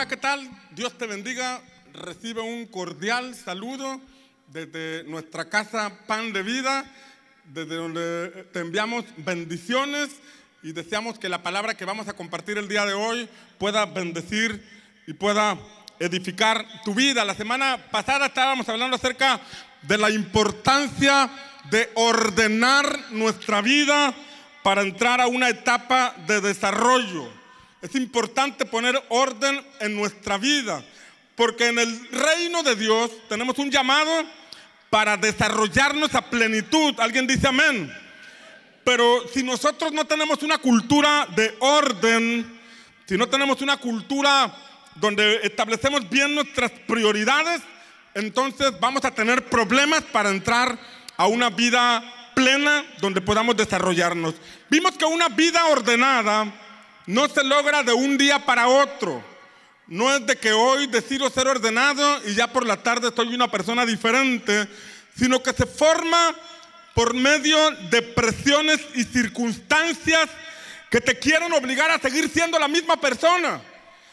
Hola, ¿qué tal? Dios te bendiga. Recibe un cordial saludo desde nuestra casa Pan de Vida, desde donde te enviamos bendiciones y deseamos que la palabra que vamos a compartir el día de hoy pueda bendecir y pueda edificar tu vida. La semana pasada estábamos hablando acerca de la importancia de ordenar nuestra vida para entrar a una etapa de desarrollo. Es importante poner orden en nuestra vida, porque en el reino de Dios tenemos un llamado para desarrollarnos a plenitud. ¿Alguien dice amén? Pero si nosotros no tenemos una cultura de orden, si no tenemos una cultura donde establecemos bien nuestras prioridades, entonces vamos a tener problemas para entrar a una vida plena donde podamos desarrollarnos. Vimos que una vida ordenada no se logra de un día para otro. No es de que hoy decido ser ordenado y ya por la tarde soy una persona diferente, sino que se forma por medio de presiones y circunstancias que te quieren obligar a seguir siendo la misma persona,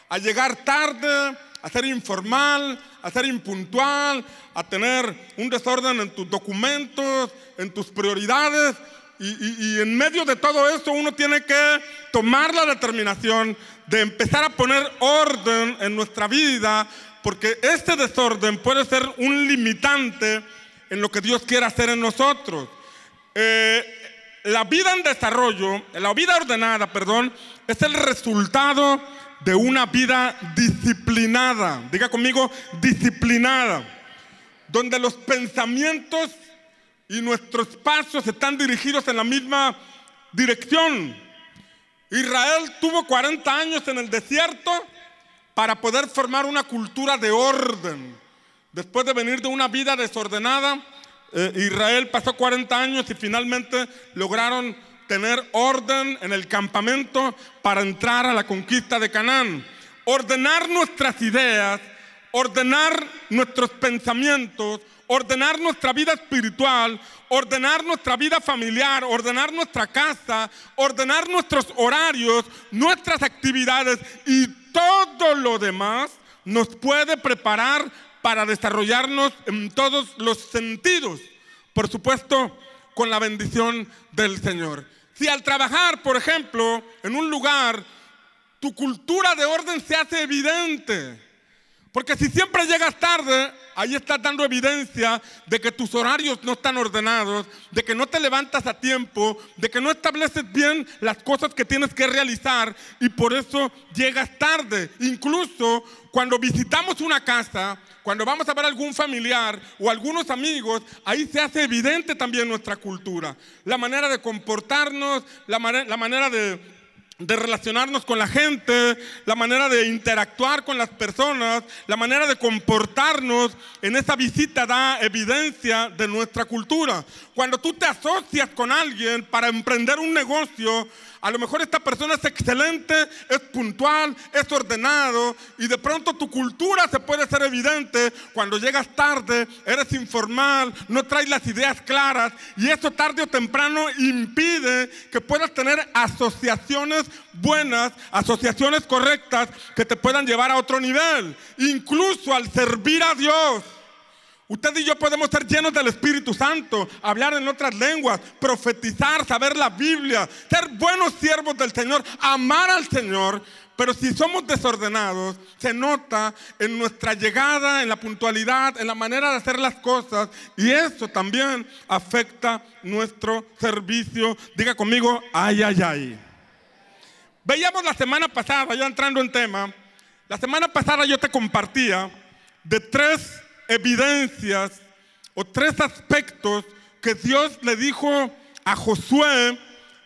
a llegar tarde, a ser informal, a ser impuntual, a tener un desorden en tus documentos, en tus prioridades. Y, en medio de todo eso uno tiene que tomar la determinación de empezar a poner orden en nuestra vida, porque este desorden puede ser un limitante en lo que Dios quiere hacer en nosotros. Eh, la vida en desarrollo, la vida ordenada, perdón, es el resultado de una vida disciplinada. Diga conmigo, disciplinada. Donde los pensamientos y nuestros pasos están dirigidos en la misma dirección. Israel tuvo 40 años en el desierto para poder formar una cultura de orden. Después de venir de una vida desordenada, eh, Israel pasó 40 años y finalmente lograron tener orden en el campamento para entrar a la conquista de Canaán. Ordenar nuestras ideas, ordenar nuestros pensamientos, ordenar nuestra vida espiritual, ordenar nuestra vida familiar, ordenar nuestra casa, ordenar nuestros horarios, nuestras actividades y todo lo demás nos puede preparar para desarrollarnos en todos los sentidos. Por supuesto, con la bendición del Señor. Si al trabajar, por ejemplo, en un lugar, tu cultura de orden se hace evidente, porque si siempre llegas tarde, ahí estás dando evidencia de que tus horarios no están ordenados, de que no te levantas a tiempo, de que no estableces bien las cosas que tienes que realizar y por eso llegas tarde. Incluso cuando visitamos una casa, cuando vamos a ver algún familiar o algunos amigos, ahí se hace evidente también nuestra cultura, la manera de comportarnos, la, manera de de relacionarnos con la gente, la manera de interactuar con las personas, la manera de comportarnos en esa visita da evidencia de nuestra cultura. Cuando tú te asocias con alguien para emprender un negocio, a lo mejor esta persona es excelente, es puntual, es ordenado y de pronto tu cultura se puede ser evidente cuando llegas tarde, eres informal, no traes las ideas claras y eso tarde o temprano impide que puedas tener asociaciones buenas, asociaciones correctas que te puedan llevar a otro nivel, incluso al servir a Dios. Usted y yo podemos ser llenos del Espíritu Santo, hablar en otras lenguas, profetizar, saber la Biblia, ser buenos siervos del Señor, amar al Señor. Pero si somos desordenados, se nota en nuestra llegada, en la puntualidad, en la manera de hacer las cosas. Y eso también afecta nuestro servicio. Diga conmigo, ay, ay, ay. Veíamos la semana pasada, ya entrando en tema, la semana pasada yo te compartía de tres evidencias o tres aspectos que Dios le dijo a Josué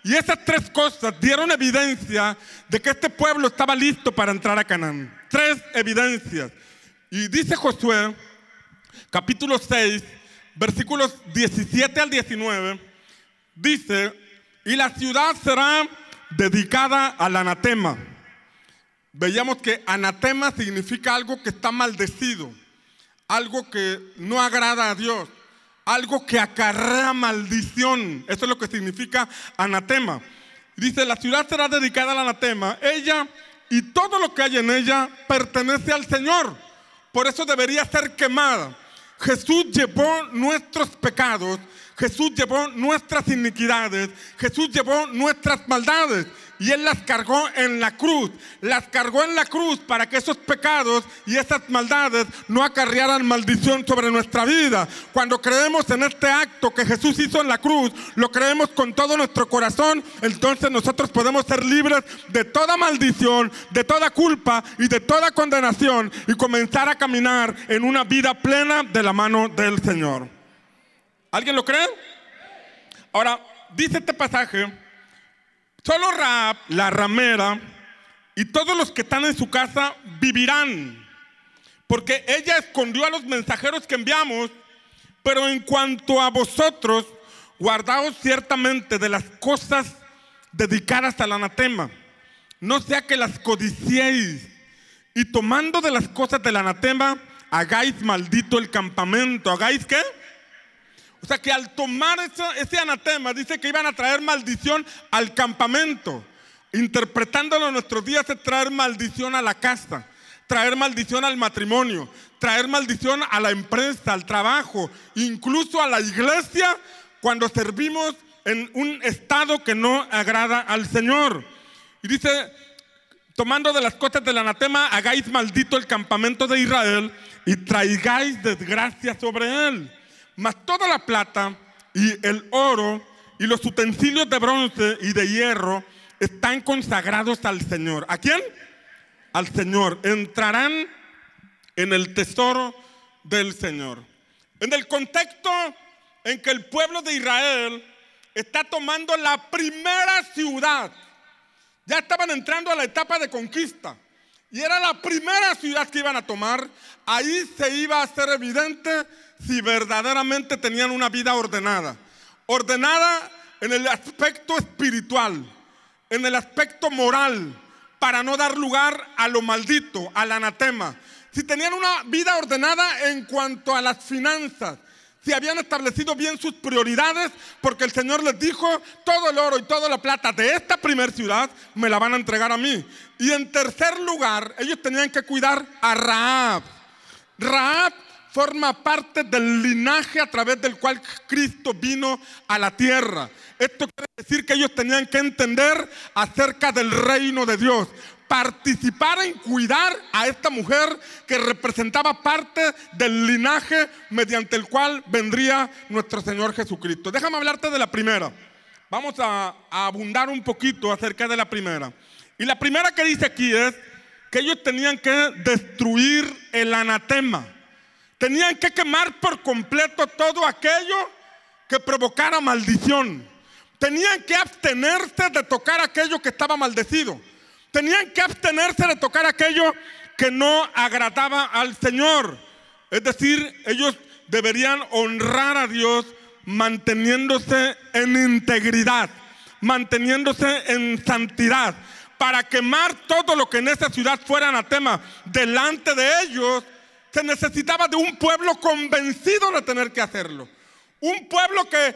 y esas tres cosas dieron evidencia de que este pueblo estaba listo para entrar a Canaán. Tres evidencias. Y dice Josué, capítulo 6, versículos 17 al 19, dice, y la ciudad será dedicada al anatema. Veíamos que anatema significa algo que está maldecido algo que no agrada a Dios, algo que acarrea maldición. Eso es lo que significa anatema. Dice, la ciudad será dedicada al anatema, ella y todo lo que hay en ella pertenece al Señor. Por eso debería ser quemada. Jesús llevó nuestros pecados, Jesús llevó nuestras iniquidades, Jesús llevó nuestras maldades y Él las cargó en la cruz. Las cargó en la cruz para que esos pecados y esas maldades no acarrearan maldición sobre nuestra vida. Cuando creemos en este acto que Jesús hizo en la cruz, lo creemos con todo nuestro corazón, entonces nosotros podemos ser libres de toda maldición, de toda culpa y de toda condenación y comenzar a caminar en una vida plena de la mano del Señor. ¿Alguien lo cree? Ahora, dice este pasaje Solo Raab, la ramera, y todos los que están en su casa vivirán. Porque ella escondió a los mensajeros que enviamos, pero en cuanto a vosotros, guardaos ciertamente de las cosas dedicadas al anatema. No sea que las codiciéis y tomando de las cosas del anatema, hagáis maldito el campamento. ¿Hagáis qué? O sea que al tomar ese, anatema, dice que iban a traer maldición al campamento. Interpretándolo en nuestros días es traer maldición a la casa, traer maldición al matrimonio, traer maldición a la empresa, al trabajo, incluso a la iglesia cuando servimos en un estado que no agrada al Señor. Y dice, tomando de las cosas del anatema, hagáis maldito el campamento de Israel y traigáis desgracia sobre él. Mas toda la plata y el oro y los utensilios de bronce y de hierro están consagrados al Señor. ¿A quién? Al Señor. Entrarán en el tesoro del Señor. En el contexto en que el pueblo de Israel está tomando la primera ciudad. Ya estaban entrando a la etapa de conquista. Y era la primera ciudad que iban a tomar. Ahí se iba a hacer evidente si verdaderamente tenían una vida ordenada. Ordenada en el aspecto espiritual, en el aspecto moral, para no dar lugar a lo maldito, al anatema. Si tenían una vida ordenada en cuanto a las finanzas, si habían establecido bien sus prioridades, porque el Señor les dijo, todo el oro y toda la plata de esta primer ciudad me la van a entregar a mí. Y en tercer lugar, ellos tenían que cuidar a Raab. Raab forma parte del linaje a través del cual Cristo vino a la tierra. Esto quiere decir que ellos tenían que entender acerca del reino de Dios, participar en cuidar a esta mujer que representaba parte del linaje mediante el cual vendría nuestro Señor Jesucristo. Déjame hablarte de la primera. Vamos a, a abundar un poquito acerca de la primera. Y la primera que dice aquí es que ellos tenían que destruir el anatema. Tenían que quemar por completo todo aquello que provocara maldición. Tenían que abstenerse de tocar aquello que estaba maldecido. Tenían que abstenerse de tocar aquello que no agradaba al Señor. Es decir, ellos deberían honrar a Dios manteniéndose en integridad, manteniéndose en santidad, para quemar todo lo que en esa ciudad fuera anatema delante de ellos se necesitaba de un pueblo convencido de tener que hacerlo. Un pueblo que eh,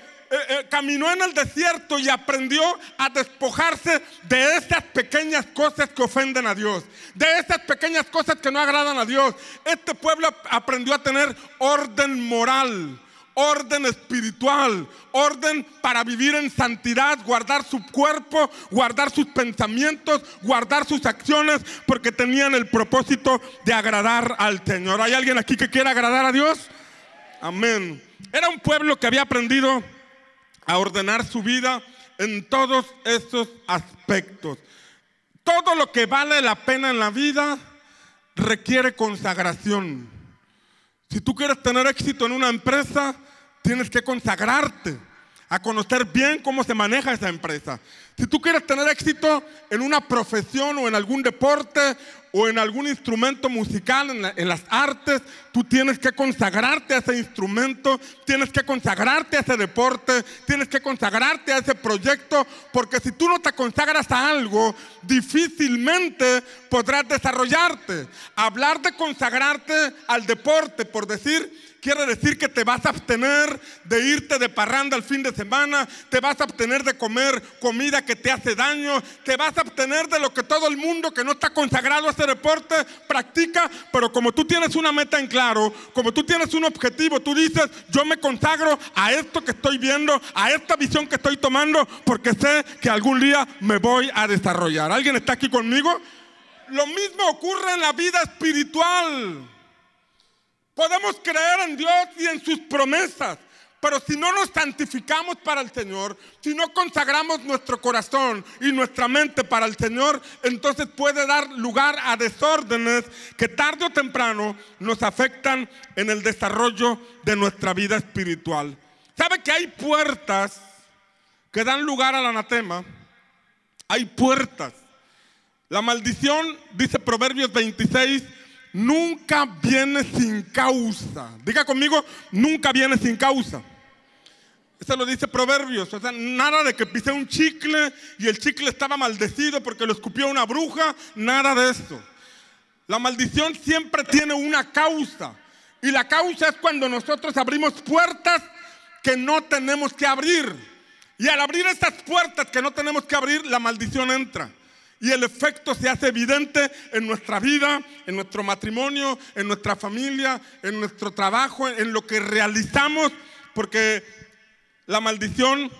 eh, caminó en el desierto y aprendió a despojarse de esas pequeñas cosas que ofenden a Dios, de esas pequeñas cosas que no agradan a Dios. Este pueblo aprendió a tener orden moral, orden espiritual, orden para vivir en santidad, guardar su cuerpo, guardar sus pensamientos, guardar sus acciones, porque tenían el propósito de agradar al Señor. ¿Hay alguien aquí que quiera agradar a Dios? Amén. Era un pueblo que había aprendido a ordenar su vida en todos esos aspectos. Todo lo que vale la pena en la vida requiere consagración. Si tú quieres tener éxito en una empresa, tienes que consagrarte a conocer bien cómo se maneja esa empresa. Si tú quieres tener éxito en una profesión o en algún deporte o en algún instrumento musical, en, las artes, tú tienes que consagrarte a ese instrumento, tienes que consagrarte a ese deporte, tienes que consagrarte a ese proyecto, porque si tú no te consagras a algo, difícilmente podrás desarrollarte. Hablar de consagrarte al deporte, por decir, quiere decir que te vas a abstener de irte de parranda el fin de semana, te vas a abstener de comer comida que te hace daño, te vas a obtener de lo que todo el mundo que no está consagrado a ese deporte practica, pero como tú tienes una meta en claro, como tú tienes un objetivo, tú dices, yo me consagro a esto que estoy viendo, a esta visión que estoy tomando, porque sé que algún día me voy a desarrollar. ¿Alguien está aquí conmigo? Lo mismo ocurre en la vida espiritual. Podemos creer en Dios y en sus promesas, pero si no nos santificamos para el Señor, si no consagramos nuestro corazón y nuestra mente para el Señor, entonces puede dar lugar a desórdenes que tarde o temprano nos afectan en el desarrollo de nuestra vida espiritual. ¿Sabe que hay puertas que dan lugar al anatema? Hay puertas. La maldición, dice Proverbios 26, nunca viene sin causa. Diga conmigo, nunca viene sin causa. Eso lo dice Proverbios. O sea, nada de que pisé un chicle y el chicle estaba maldecido porque lo escupió una bruja. Nada de eso. La maldición siempre tiene una causa. Y la causa es cuando nosotros abrimos puertas que no tenemos que abrir. Y al abrir estas puertas que no tenemos que abrir, la maldición entra. Y el efecto se hace evidente en nuestra vida, en nuestro matrimonio, en nuestra familia, en nuestro trabajo, en lo que realizamos, porque la maldición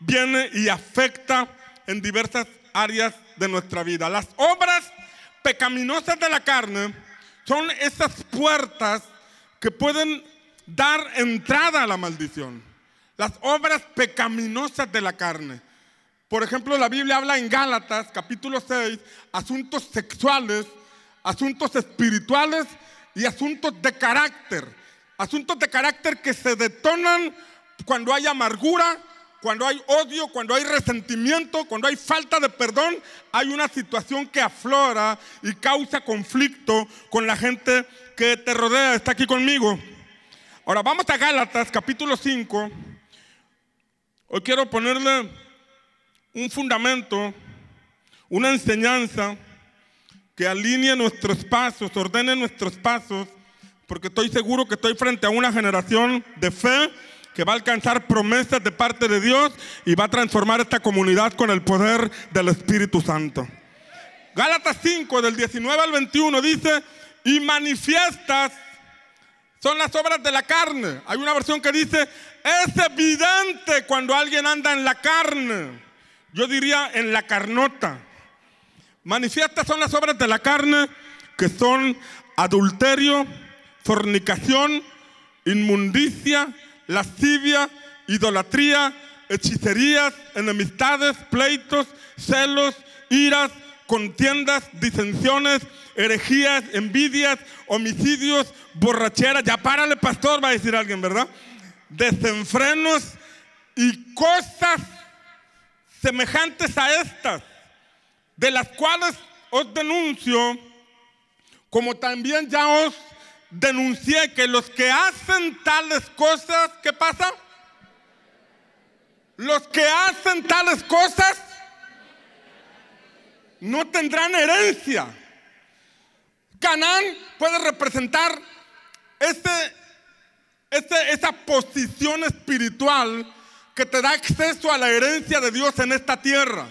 viene y afecta en diversas áreas de nuestra vida. Las obras pecaminosas de la carne son esas puertas que pueden dar entrada a la maldición. Las obras pecaminosas de la carne. Por ejemplo, la Biblia habla en Gálatas capítulo 6, asuntos sexuales, asuntos espirituales y asuntos de carácter. Asuntos de carácter que se detonan cuando hay amargura, cuando hay odio, cuando hay resentimiento, cuando hay falta de perdón, hay una situación que aflora y causa conflicto con la gente que te rodea. Está aquí conmigo. Ahora vamos a Gálatas capítulo 5. Hoy quiero ponerle un fundamento, una enseñanza que alinee nuestros pasos, ordene nuestros pasos, porque estoy seguro que estoy frente a una generación de fe que va a alcanzar promesas de parte de Dios y va a transformar esta comunidad con el poder del Espíritu Santo. Gálatas 5 del 19 al 21 dice, y manifiestas son las obras de la carne. Hay una versión que dice, es evidente cuando alguien anda en la carne yo diría en la carnota. Manifiestas son las obras de la carne que son adulterio, fornicación, inmundicia, lascivia, idolatría, hechicerías, enemistades, pleitos, celos, iras, contiendas, disensiones, herejías, envidias, homicidios, borracheras. Ya párale, pastor, va a decir alguien, ¿verdad? Desenfrenos y cosas semejantes a estas, de las cuales os denuncio, como también ya os denuncié que los que hacen tales cosas, ¿qué pasa? Los que hacen tales cosas no tendrán herencia. Canaán puede representar ese, ese, esa posición espiritual que te da acceso a la herencia de Dios en esta tierra.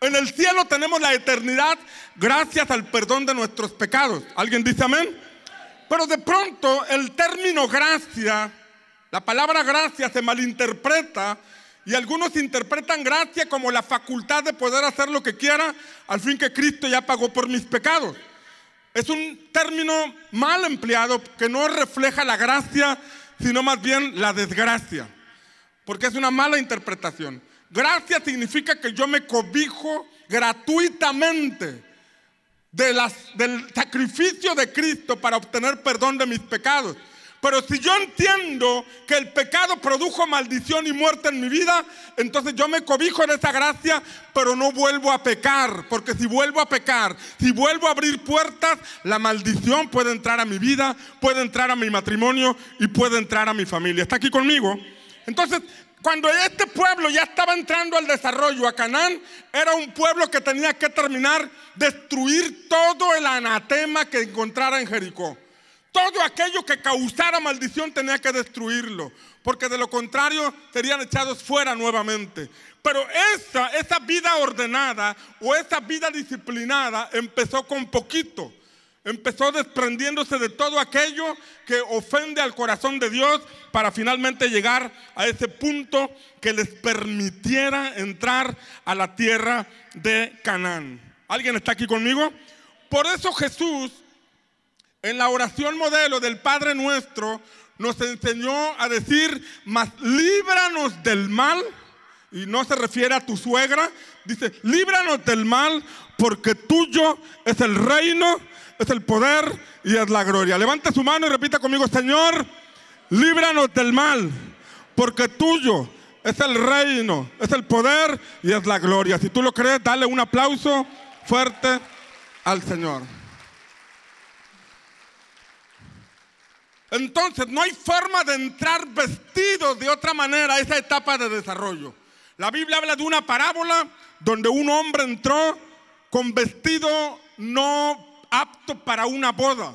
En el cielo tenemos la eternidad gracias al perdón de nuestros pecados. ¿Alguien dice amén? Pero de pronto el término gracia, la palabra gracia se malinterpreta y algunos interpretan gracia como la facultad de poder hacer lo que quiera al fin que Cristo ya pagó por mis pecados. Es un término mal empleado que no refleja la gracia, sino más bien la desgracia porque es una mala interpretación. Gracia significa que yo me cobijo gratuitamente del sacrificio de Cristo para obtener perdón de mis pecados. Pero si yo entiendo que el pecado produjo maldición y muerte en mi vida, entonces yo me cobijo en esa gracia, pero no vuelvo a pecar. Porque si vuelvo a pecar, si vuelvo a abrir puertas, la maldición puede entrar a mi vida, puede entrar a mi matrimonio y puede entrar a mi familia. ¿Está aquí conmigo? Entonces, cuando este pueblo ya estaba entrando al desarrollo a Canaán, era un pueblo que tenía que terminar, destruir todo el anatema que encontrara en Jericó. Todo aquello que causara maldición tenía que destruirlo. porque de lo contrario serían echados fuera nuevamente. Pero esa, esa vida ordenada o esa vida disciplinada empezó con poquito. Empezó desprendiéndose de todo aquello que ofende al corazón de Dios para finalmente llegar a ese punto que les permitiera entrar a la tierra de Canaán. ¿Alguien está aquí conmigo? Por eso Jesús, en la oración modelo del Padre nuestro, nos enseñó a decir, mas líbranos del mal, y no se refiere a tu suegra, dice, líbranos del mal, porque tuyo es el reino, es el poder y es la gloria. Levante su mano y repita conmigo, Señor, líbranos del mal, porque tuyo es el reino, es el poder y es la gloria. Si tú lo crees, dale un aplauso fuerte al Señor. Entonces, no hay forma de entrar vestido de otra manera a esa etapa de desarrollo. La Biblia habla de una parábola donde un hombre entró con vestido no apto para una boda.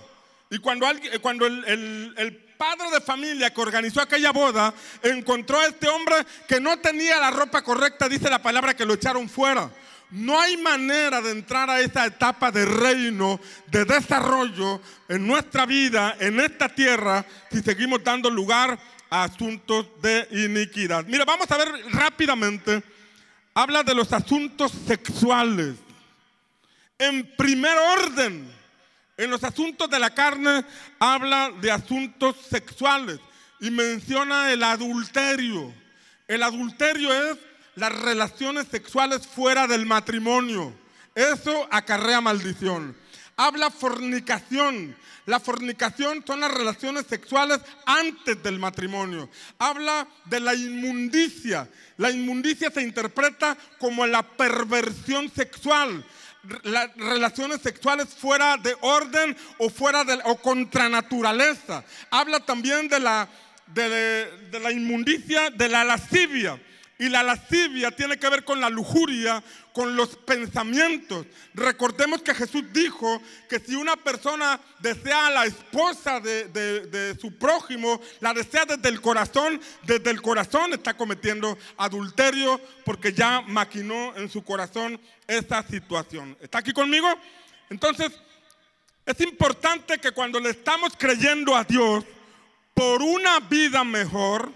Y cuando, cuando el, el padre de familia que organizó aquella boda encontró a este hombre que no tenía la ropa correcta, dice la palabra que lo echaron fuera. No hay manera de entrar a esa etapa de reino, de desarrollo en nuestra vida, en esta tierra, si seguimos dando lugar a asuntos de iniquidad. Mira, vamos a ver rápidamente. Habla de los asuntos sexuales. En primer orden, en los asuntos de la carne, habla de asuntos sexuales y menciona el adulterio. El adulterio es las relaciones sexuales fuera del matrimonio. Eso acarrea maldición. Habla fornicación. La fornicación son las relaciones sexuales antes del matrimonio. Habla de la inmundicia. La inmundicia se interpreta como la perversión sexual. Las relaciones sexuales fuera de orden o fuera de o contra naturaleza. Habla también de la, de, de la inmundicia, de la lascivia. Y la lascivia tiene que ver con la lujuria, con los pensamientos. Recordemos que Jesús dijo que si una persona desea a la esposa de, su prójimo, la desea desde el corazón, desde el corazón está cometiendo adulterio porque ya maquinó en su corazón esa situación. ¿Está aquí conmigo? Entonces, es importante que cuando le estamos creyendo a Dios por una vida mejor,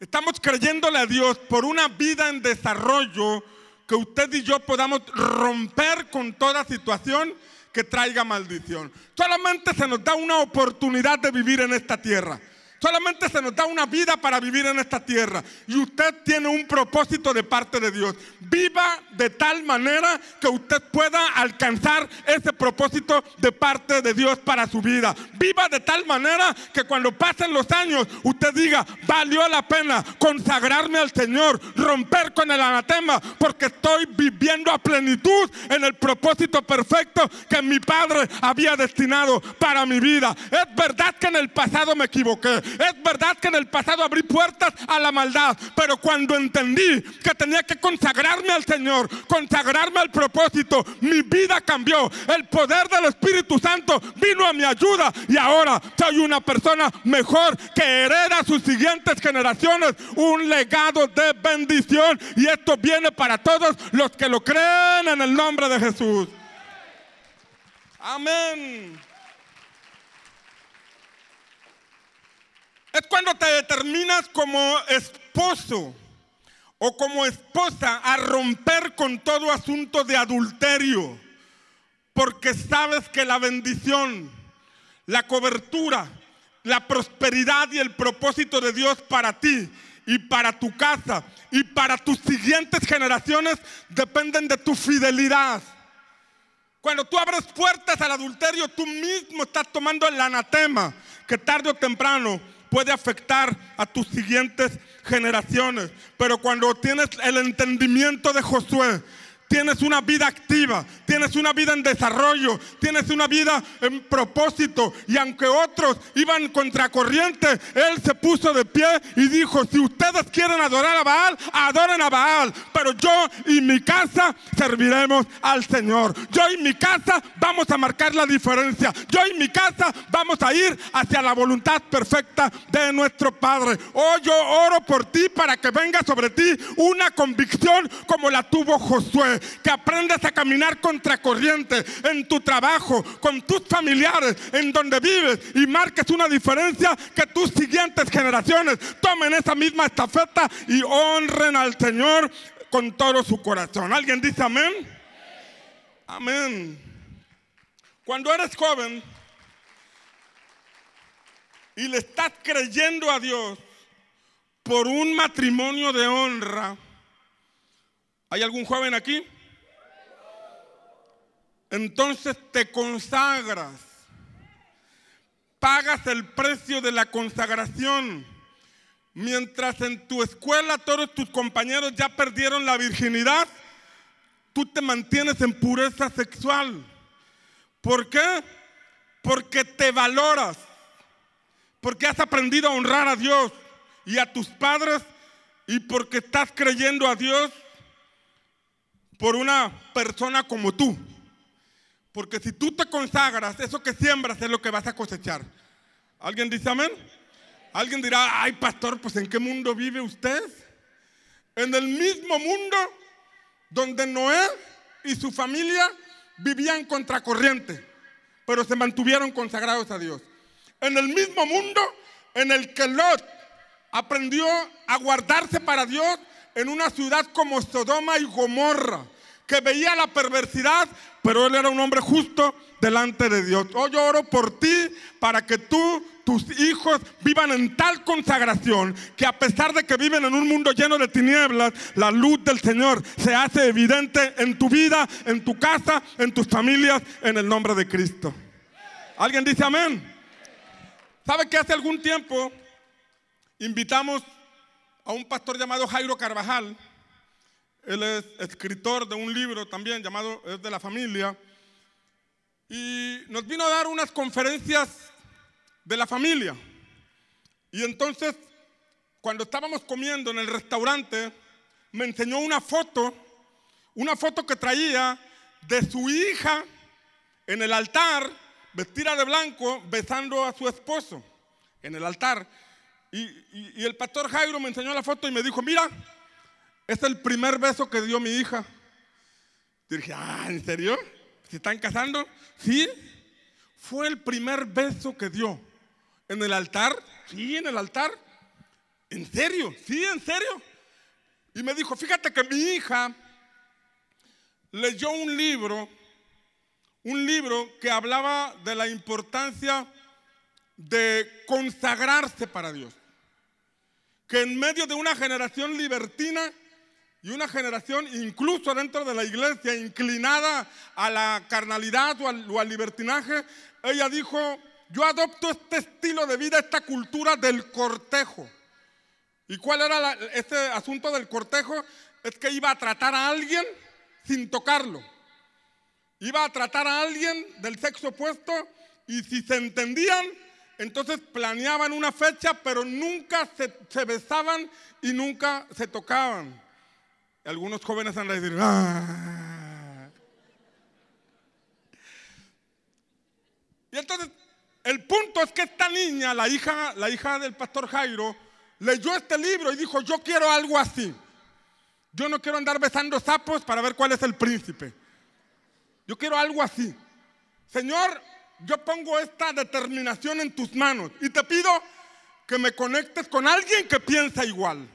Estamos creyéndole a Dios por una vida en desarrollo que usted y yo podamos romper con toda situación que traiga maldición. Solamente se nos da una oportunidad de vivir en esta tierra. Solamente se nos da una vida para vivir en esta tierra. Y usted tiene un propósito de parte de Dios. Viva de tal manera que usted pueda alcanzar ese propósito de parte de Dios para su vida. Viva de tal manera que cuando pasen los años usted diga, valió la pena consagrarme al Señor, romper con el anatema, porque estoy viviendo a plenitud en el propósito perfecto que mi Padre había destinado para mi vida. Es verdad que en el pasado me equivoqué. Es verdad que en el pasado abrí puertas a la maldad, pero cuando entendí que tenía que consagrarme al Señor, consagrarme al propósito, mi vida cambió. El poder del Espíritu Santo vino a mi ayuda y ahora soy una persona mejor que hereda a sus siguientes generaciones un legado de bendición y esto viene para todos los que lo creen en el nombre de Jesús. Amén. Es cuando te determinas como esposo o como esposa a romper con todo asunto de adulterio, porque sabes que la bendición, la cobertura, la prosperidad y el propósito de Dios para ti y para tu casa y para tus siguientes generaciones dependen de tu fidelidad. Cuando tú abres puertas al adulterio, tú mismo estás tomando el anatema que tarde o temprano puede afectar a tus siguientes generaciones. Pero cuando tienes el entendimiento de Josué, tienes una vida activa, tienes una vida en desarrollo, tienes una vida en propósito. Y aunque otros iban contracorriente, Él se puso de pie y dijo, si ustedes quieren adorar a Baal, adoren a Baal. Pero yo y mi casa serviremos al Señor. Yo y mi casa vamos a marcar la diferencia. Yo y mi casa vamos a ir hacia la voluntad perfecta de nuestro Padre. Oh, yo oro por ti para que venga sobre ti una convicción como la tuvo Josué que aprendas a caminar contracorriente en tu trabajo, con tus familiares, en donde vives y marques una diferencia que tus siguientes generaciones tomen esa misma estafeta y honren al Señor con todo su corazón. ¿Alguien dice amén? Amén. Cuando eres joven y le estás creyendo a Dios por un matrimonio de honra, ¿hay algún joven aquí? entonces te consagras, pagas el precio de la consagración. Mientras en tu escuela todos tus compañeros ya perdieron la virginidad, tú te mantienes en pureza sexual. ¿Por qué? Porque te valoras, porque has aprendido a honrar a Dios y a tus padres y porque estás creyendo a Dios por una persona como tú. Porque si tú te consagras, eso que siembras es lo que vas a cosechar. ¿Alguien dice amén? Alguien dirá, ay pastor, pues ¿en qué mundo vive usted? En el mismo mundo donde Noé y su familia vivían contracorriente, pero se mantuvieron consagrados a Dios. En el mismo mundo en el que Lot aprendió a guardarse para Dios en una ciudad como Sodoma y Gomorra que veía la perversidad, pero él era un hombre justo delante de Dios. Hoy yo oro por ti para que tú, tus hijos vivan en tal consagración que a pesar de que viven en un mundo lleno de tinieblas, la luz del Señor se hace evidente en tu vida, en tu casa, en tus familias, en el nombre de Cristo. ¿Alguien dice amén? ¿Sabe que hace algún tiempo invitamos a un pastor llamado Jairo Carvajal? Él es escritor de un libro también llamado Es de la familia. Y nos vino a dar unas conferencias de la familia. Y entonces, cuando estábamos comiendo en el restaurante, me enseñó una foto, una foto que traía de su hija en el altar, vestida de blanco, besando a su esposo en el altar. Y, el pastor Jairo me enseñó la foto y me dijo, mira, es el primer beso que dio mi hija. Y dije, ah, ¿en serio? ¿Se están casando? Sí. Fue el primer beso que dio. ¿En el altar? Sí, en el altar. ¿En serio? Sí, en serio. Y me dijo, fíjate que mi hija leyó un libro, un libro que hablaba de la importancia de consagrarse para Dios. Que en medio de una generación libertina, y una generación, incluso dentro de la iglesia, inclinada a la carnalidad o al, libertinaje, ella dijo, yo adopto este estilo de vida, esta cultura del cortejo. ¿Y cuál era este asunto del cortejo? Es que iba a tratar a alguien sin tocarlo. Iba a tratar a alguien del sexo opuesto y si se entendían, entonces planeaban una fecha, pero nunca se besaban y nunca se tocaban. Algunos jóvenes han de decir, ah". Y entonces, el punto es que esta niña, la hija, la hija del pastor Jairo, leyó este libro y dijo, yo quiero algo así. Yo no quiero andar besando sapos para ver cuál es el príncipe. Yo quiero algo así. Señor, yo pongo esta determinación en tus manos y te pido que me conectes con alguien que piensa igual.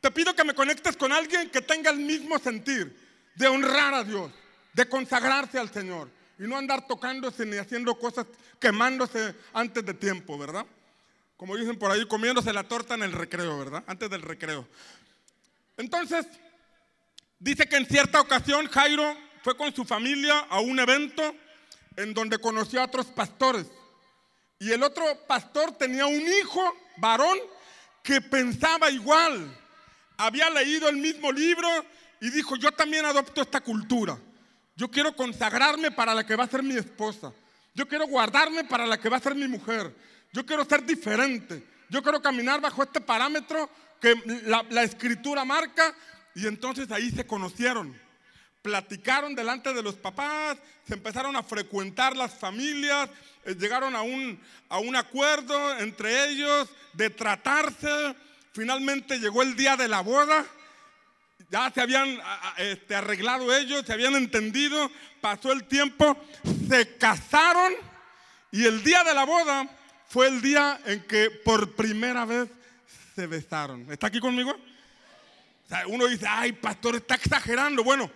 Te pido que me conectes con alguien que tenga el mismo sentir de honrar a Dios, de consagrarse al Señor y no andar tocándose ni haciendo cosas quemándose antes de tiempo, ¿verdad? Como dicen por ahí, comiéndose la torta en el recreo, ¿verdad? Antes del recreo. Entonces, dice que en cierta ocasión Jairo fue con su familia a un evento en donde conoció a otros pastores. Y el otro pastor tenía un hijo varón que pensaba igual había leído el mismo libro y dijo, yo también adopto esta cultura. Yo quiero consagrarme para la que va a ser mi esposa. Yo quiero guardarme para la que va a ser mi mujer. Yo quiero ser diferente. Yo quiero caminar bajo este parámetro que la, escritura marca. Y entonces ahí se conocieron platicaron delante de los papás, se empezaron a frecuentar las familias, eh, llegaron a un, a un acuerdo entre ellos de tratarse. Finalmente llegó el día de la boda. Ya se habían este, arreglado ellos, se habían entendido, pasó el tiempo, se casaron y el día de la boda fue el día en que por primera vez se besaron. ¿Está aquí conmigo? uno dice, ay, pastor, está exagerando. Bueno,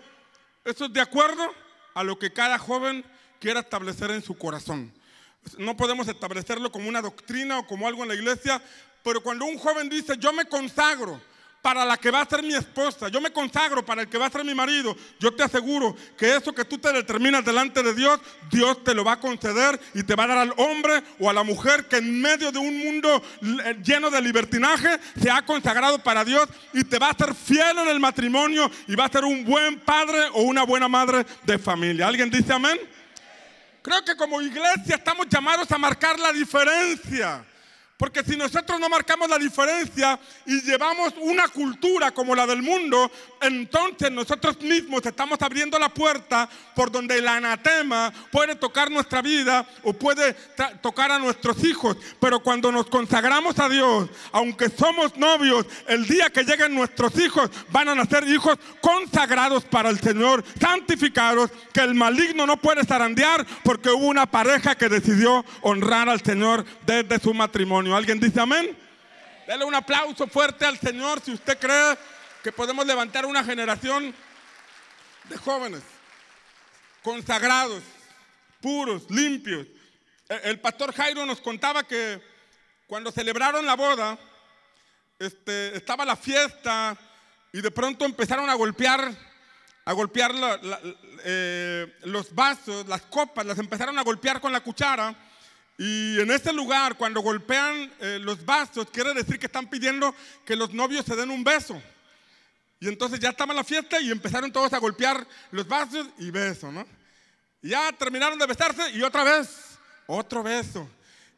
eso es de acuerdo a lo que cada joven quiera establecer en su corazón. No podemos establecerlo como una doctrina o como algo en la iglesia, pero cuando un joven dice, yo me consagro para la que va a ser mi esposa, yo me consagro para el que va a ser mi marido, yo te aseguro que eso que tú te determinas delante de Dios, Dios te lo va a conceder y te va a dar al hombre o a la mujer que en medio de un mundo eh, lleno de libertinaje se ha consagrado para Dios y te va a ser fiel en el matrimonio y va a ser un buen padre o una buena madre de familia. ¿Alguien dice amén? Creo que como iglesia estamos llamados a marcar la diferencia. Porque si nosotros no marcamos la diferencia y llevamos una cultura como la del mundo, entonces nosotros mismos estamos abriendo la puerta por donde el anatema puede tocar nuestra vida o puede tocar a nuestros hijos. Pero cuando nos consagramos a Dios, aunque somos novios, el día que lleguen nuestros hijos van a nacer hijos consagrados para el Señor, santificados, que el maligno no puede zarandear porque hubo una pareja que decidió honrar al Señor desde su matrimonio. ¿Alguien dice amén? Dele un aplauso fuerte al Señor si usted cree que podemos levantar una generación de jóvenes consagrados, puros, limpios. E, el pastor Jairo nos contaba que cuando celebraron la boda, este, estaba la fiesta y de pronto empezaron a golpear, a golpear eh, los vasos, las copas, las empezaron a golpear con la cuchara y en ese lugar, cuando golpean eh, los vasos, quiere decir que están pidiendo que los novios se den un beso. Y entonces ya estaba la fiesta y empezaron todos a golpear los vasos y beso, ¿no? Y ya terminaron de besarse y otra vez, otro beso.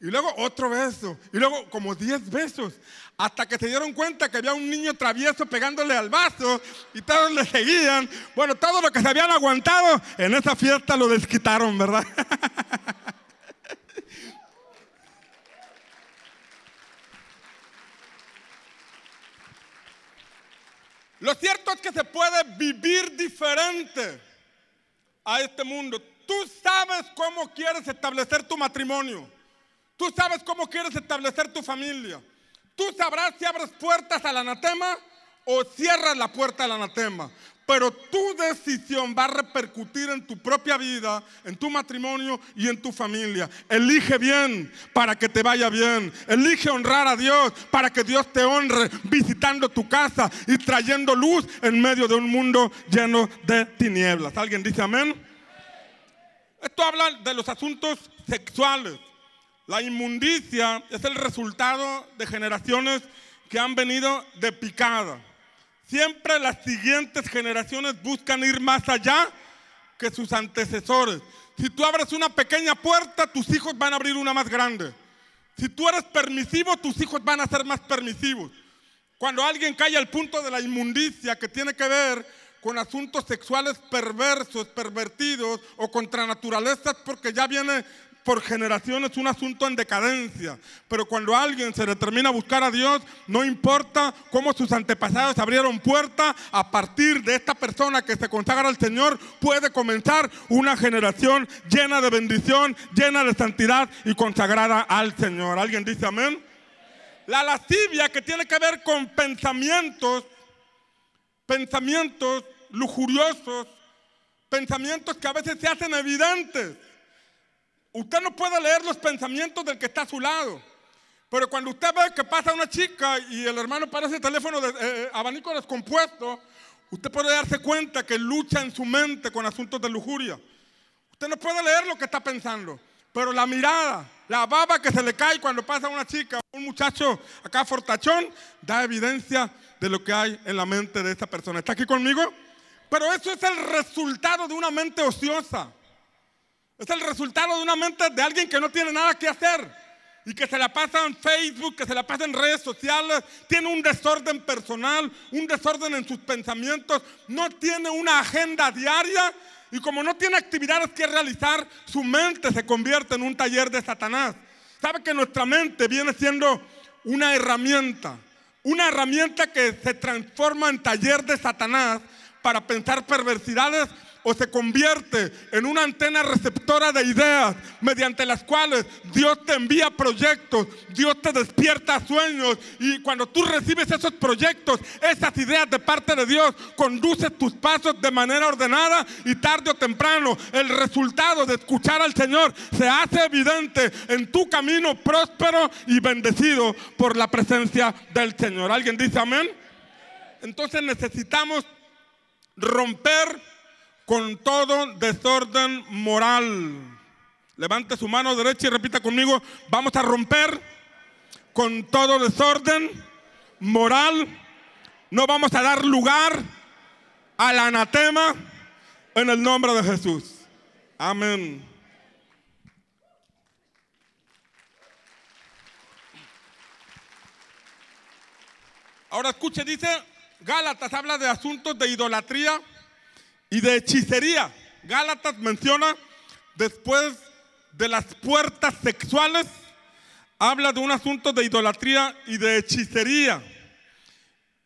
Y luego otro beso. Y luego como 10 besos. Hasta que se dieron cuenta que había un niño travieso pegándole al vaso y todos le seguían. Bueno, todo lo que se habían aguantado en esa fiesta lo desquitaron, ¿verdad? Lo cierto es que se puede vivir diferente a este mundo. Tú sabes cómo quieres establecer tu matrimonio. Tú sabes cómo quieres establecer tu familia. Tú sabrás si abres puertas al anatema o cierras la puerta al anatema pero tu decisión va a repercutir en tu propia vida, en tu matrimonio y en tu familia. Elige bien para que te vaya bien. Elige honrar a Dios para que Dios te honre visitando tu casa y trayendo luz en medio de un mundo lleno de tinieblas. ¿Alguien dice amén? Esto habla de los asuntos sexuales. La inmundicia es el resultado de generaciones que han venido de picada. Siempre las siguientes generaciones buscan ir más allá que sus antecesores. Si tú abres una pequeña puerta, tus hijos van a abrir una más grande. Si tú eres permisivo, tus hijos van a ser más permisivos. Cuando alguien cae al punto de la inmundicia que tiene que ver con asuntos sexuales perversos, pervertidos o contra naturalezas, porque ya viene por generaciones un asunto en decadencia. Pero cuando alguien se determina a buscar a Dios, no importa cómo sus antepasados abrieron puerta, a partir de esta persona que se consagra al Señor, puede comenzar una generación llena de bendición, llena de santidad y consagrada al Señor. ¿Alguien dice amén? La lascivia que tiene que ver con pensamientos, pensamientos lujuriosos, pensamientos que a veces se hacen evidentes Usted no puede leer los pensamientos del que está a su lado. Pero cuando usted ve que pasa una chica y el hermano parece teléfono de eh, eh, abanico descompuesto, usted puede darse cuenta que lucha en su mente con asuntos de lujuria. Usted no puede leer lo que está pensando, pero la mirada, la baba que se le cae cuando pasa una chica un muchacho acá fortachón, da evidencia de lo que hay en la mente de esa persona. ¿Está aquí conmigo? Pero eso es el resultado de una mente ociosa. Es el resultado de una mente de alguien que no tiene nada que hacer y que se la pasa en Facebook, que se la pasa en redes sociales, tiene un desorden personal, un desorden en sus pensamientos, no tiene una agenda diaria y como no tiene actividades que realizar, su mente se convierte en un taller de Satanás. ¿Sabe que nuestra mente viene siendo una herramienta? Una herramienta que se transforma en taller de Satanás para pensar perversidades o se convierte en una antena receptora de ideas mediante las cuales Dios te envía proyectos, Dios te despierta sueños y cuando tú recibes esos proyectos, esas ideas de parte de Dios, conduce tus pasos de manera ordenada y tarde o temprano el resultado de escuchar al Señor se hace evidente en tu camino próspero y bendecido por la presencia del Señor. ¿Alguien dice amén? Entonces necesitamos romper con todo desorden moral. Levante su mano derecha y repita conmigo, vamos a romper con todo desorden moral. No vamos a dar lugar al anatema en el nombre de Jesús. Amén. Ahora escuche, dice Gálatas, habla de asuntos de idolatría y de hechicería. Gálatas menciona después de las puertas sexuales, habla de un asunto de idolatría y de hechicería.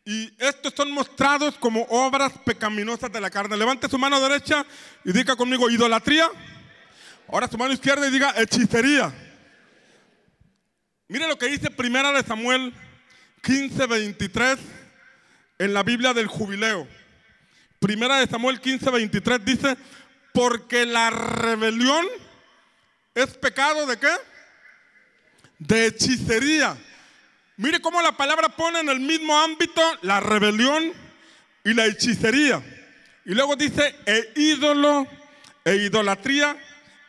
Y estos son mostrados como obras pecaminosas de la carne. Levante su mano derecha y diga conmigo idolatría. Ahora su mano izquierda y diga hechicería. Mire lo que dice Primera de Samuel 15, 23 en la Biblia del Jubileo. Primera de Samuel 15, 23 dice, porque la rebelión es pecado de qué? De hechicería. Mire cómo la palabra pone en el mismo ámbito la rebelión y la hechicería. Y luego dice, e ídolo e idolatría,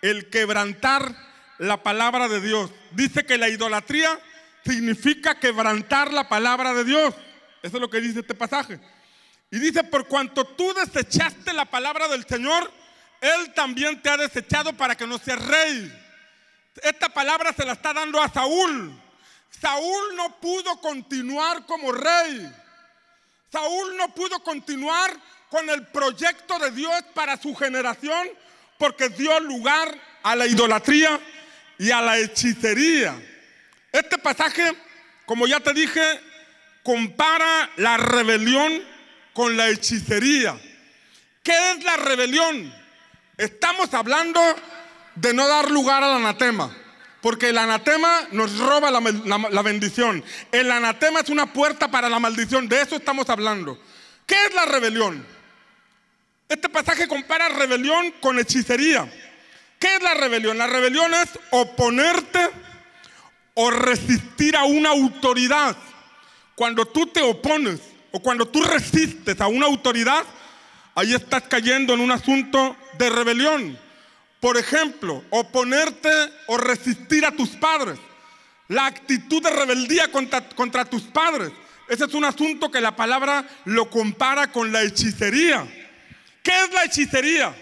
el quebrantar la palabra de Dios. Dice que la idolatría significa quebrantar la palabra de Dios. Eso es lo que dice este pasaje. Y dice, por cuanto tú desechaste la palabra del Señor, Él también te ha desechado para que no seas rey. Esta palabra se la está dando a Saúl. Saúl no pudo continuar como rey. Saúl no pudo continuar con el proyecto de Dios para su generación porque dio lugar a la idolatría y a la hechicería. Este pasaje, como ya te dije, compara la rebelión con la hechicería. ¿Qué es la rebelión? Estamos hablando de no dar lugar al anatema. Porque el anatema nos roba la, bendición. El anatema es una puerta para la maldición. De eso estamos hablando. ¿Qué es la rebelión? Este pasaje compara rebelión con hechicería. ¿Qué es la rebelión? La rebelión es oponerte o resistir a una autoridad. Cuando tú te opones o cuando tú resistes a una autoridad, ahí estás cayendo en un asunto de rebelión. Por ejemplo, oponerte o resistir a tus padres. La actitud de rebeldía contra, contra tus padres. Ese es un asunto que la palabra lo compara con la hechicería. ¿Qué es la hechicería?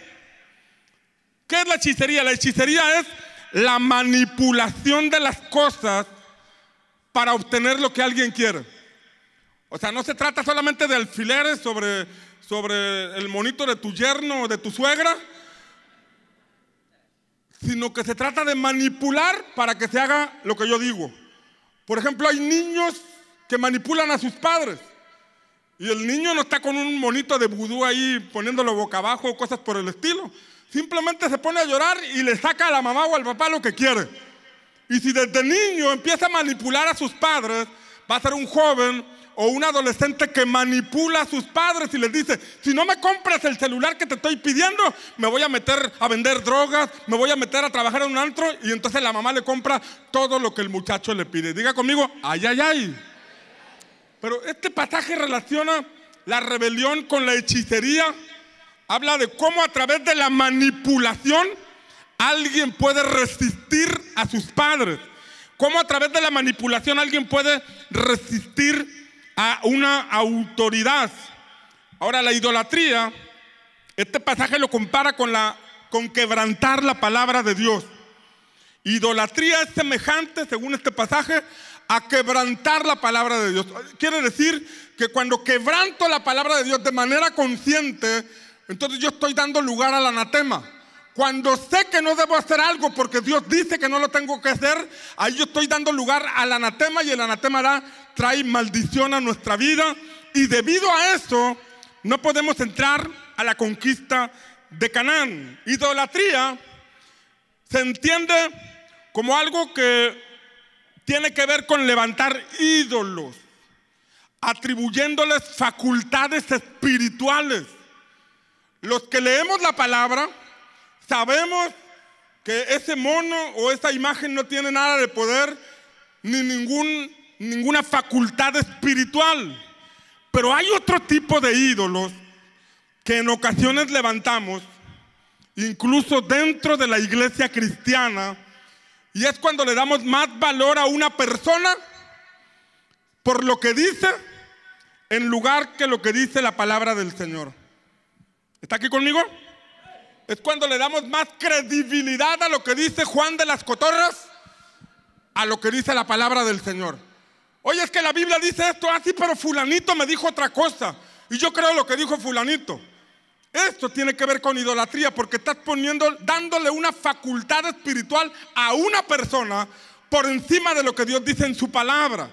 ¿Qué es la hechicería? La hechicería es la manipulación de las cosas para obtener lo que alguien quiere. O sea, no se trata solamente de alfileres sobre, sobre el monito de tu yerno o de tu suegra, sino que se trata de manipular para que se haga lo que yo digo. Por ejemplo, hay niños que manipulan a sus padres. Y el niño no está con un monito de vudú ahí poniéndolo boca abajo o cosas por el estilo. Simplemente se pone a llorar y le saca a la mamá o al papá lo que quiere. Y si desde niño empieza a manipular a sus padres, va a ser un joven o un adolescente que manipula a sus padres y les dice, si no me compras el celular que te estoy pidiendo, me voy a meter a vender drogas, me voy a meter a trabajar en un antro y entonces la mamá le compra todo lo que el muchacho le pide. Diga conmigo, ay, ay, ay. Pero este pasaje relaciona la rebelión con la hechicería. Habla de cómo a través de la manipulación alguien puede resistir a sus padres. Cómo a través de la manipulación alguien puede resistir a una autoridad. Ahora, la idolatría Este pasaje lo compara con, la, con quebrantar la palabra de Dios. Idolatría es semejante, según este pasaje, a quebrantar la palabra de Dios. Quiere decir que cuando quebranto la palabra de Dios de manera consciente, entonces yo estoy dando lugar al anatema. Cuando sé que no debo hacer algo porque Dios dice que no lo tengo que hacer, ahí yo estoy dando lugar al anatema y el anatema trae maldición a nuestra vida. Y debido a eso, no podemos entrar a la conquista de Canaán. Idolatría se entiende como algo que tiene que ver con levantar ídolos, atribuyéndoles facultades espirituales. Los que leemos la palabra sabemos que ese mono o esa imagen no tiene nada de poder ni ninguna facultad espiritual. Pero hay otro tipo de ídolos que en ocasiones levantamos, incluso dentro de la iglesia cristiana, y es cuando le damos más valor a una persona por lo que dice en lugar que lo que dice la palabra del Señor. ¿Está aquí conmigo? Es cuando le damos más credibilidad a lo que dice Juan de las Cotorras a lo que dice la palabra del Señor. Oye, es que la Biblia dice esto así, ah, pero fulanito me dijo otra cosa. Y yo creo lo que dijo fulanito. Esto tiene que ver con idolatría porque estás poniendo, dándole una facultad espiritual a una persona por encima de lo que Dios dice en su palabra.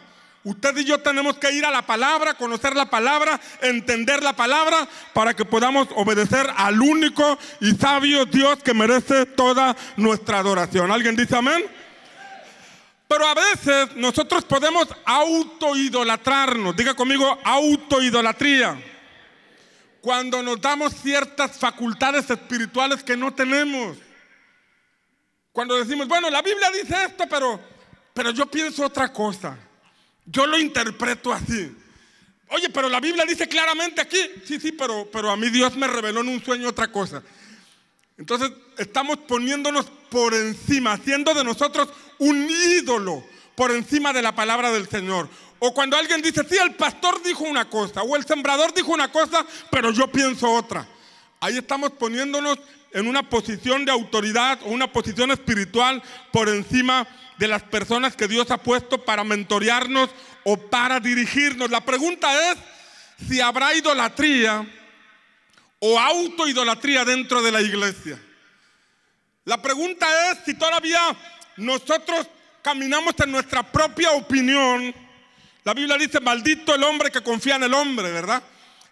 Usted y yo tenemos que ir a la palabra, conocer la palabra, entender la palabra para que podamos obedecer al único y sabio Dios que merece toda nuestra adoración. ¿Alguien dice amén? Pero a veces nosotros podemos autoidolatrarnos. Diga conmigo, autoidolatría cuando nos damos ciertas facultades espirituales que no tenemos. Cuando decimos, bueno, la Biblia dice esto, pero, pero yo pienso otra cosa. Yo lo interpreto así. Oye, pero la Biblia dice claramente aquí. Sí, sí, pero, pero a mí Dios me reveló en un sueño otra cosa. Entonces estamos poniéndonos por encima, haciendo de nosotros un ídolo por encima de la palabra del Señor. O cuando alguien dice, sí, el pastor dijo una cosa, o el sembrador dijo una cosa, pero yo pienso otra. Ahí estamos poniéndonos en una posición de autoridad o una posición espiritual por encima de las personas que Dios ha puesto para mentorearnos o para dirigirnos. La pregunta es si habrá idolatría o autoidolatría dentro de la iglesia. La pregunta es si todavía nosotros caminamos en nuestra propia opinión la Biblia dice, maldito el hombre que confía en el hombre, ¿verdad?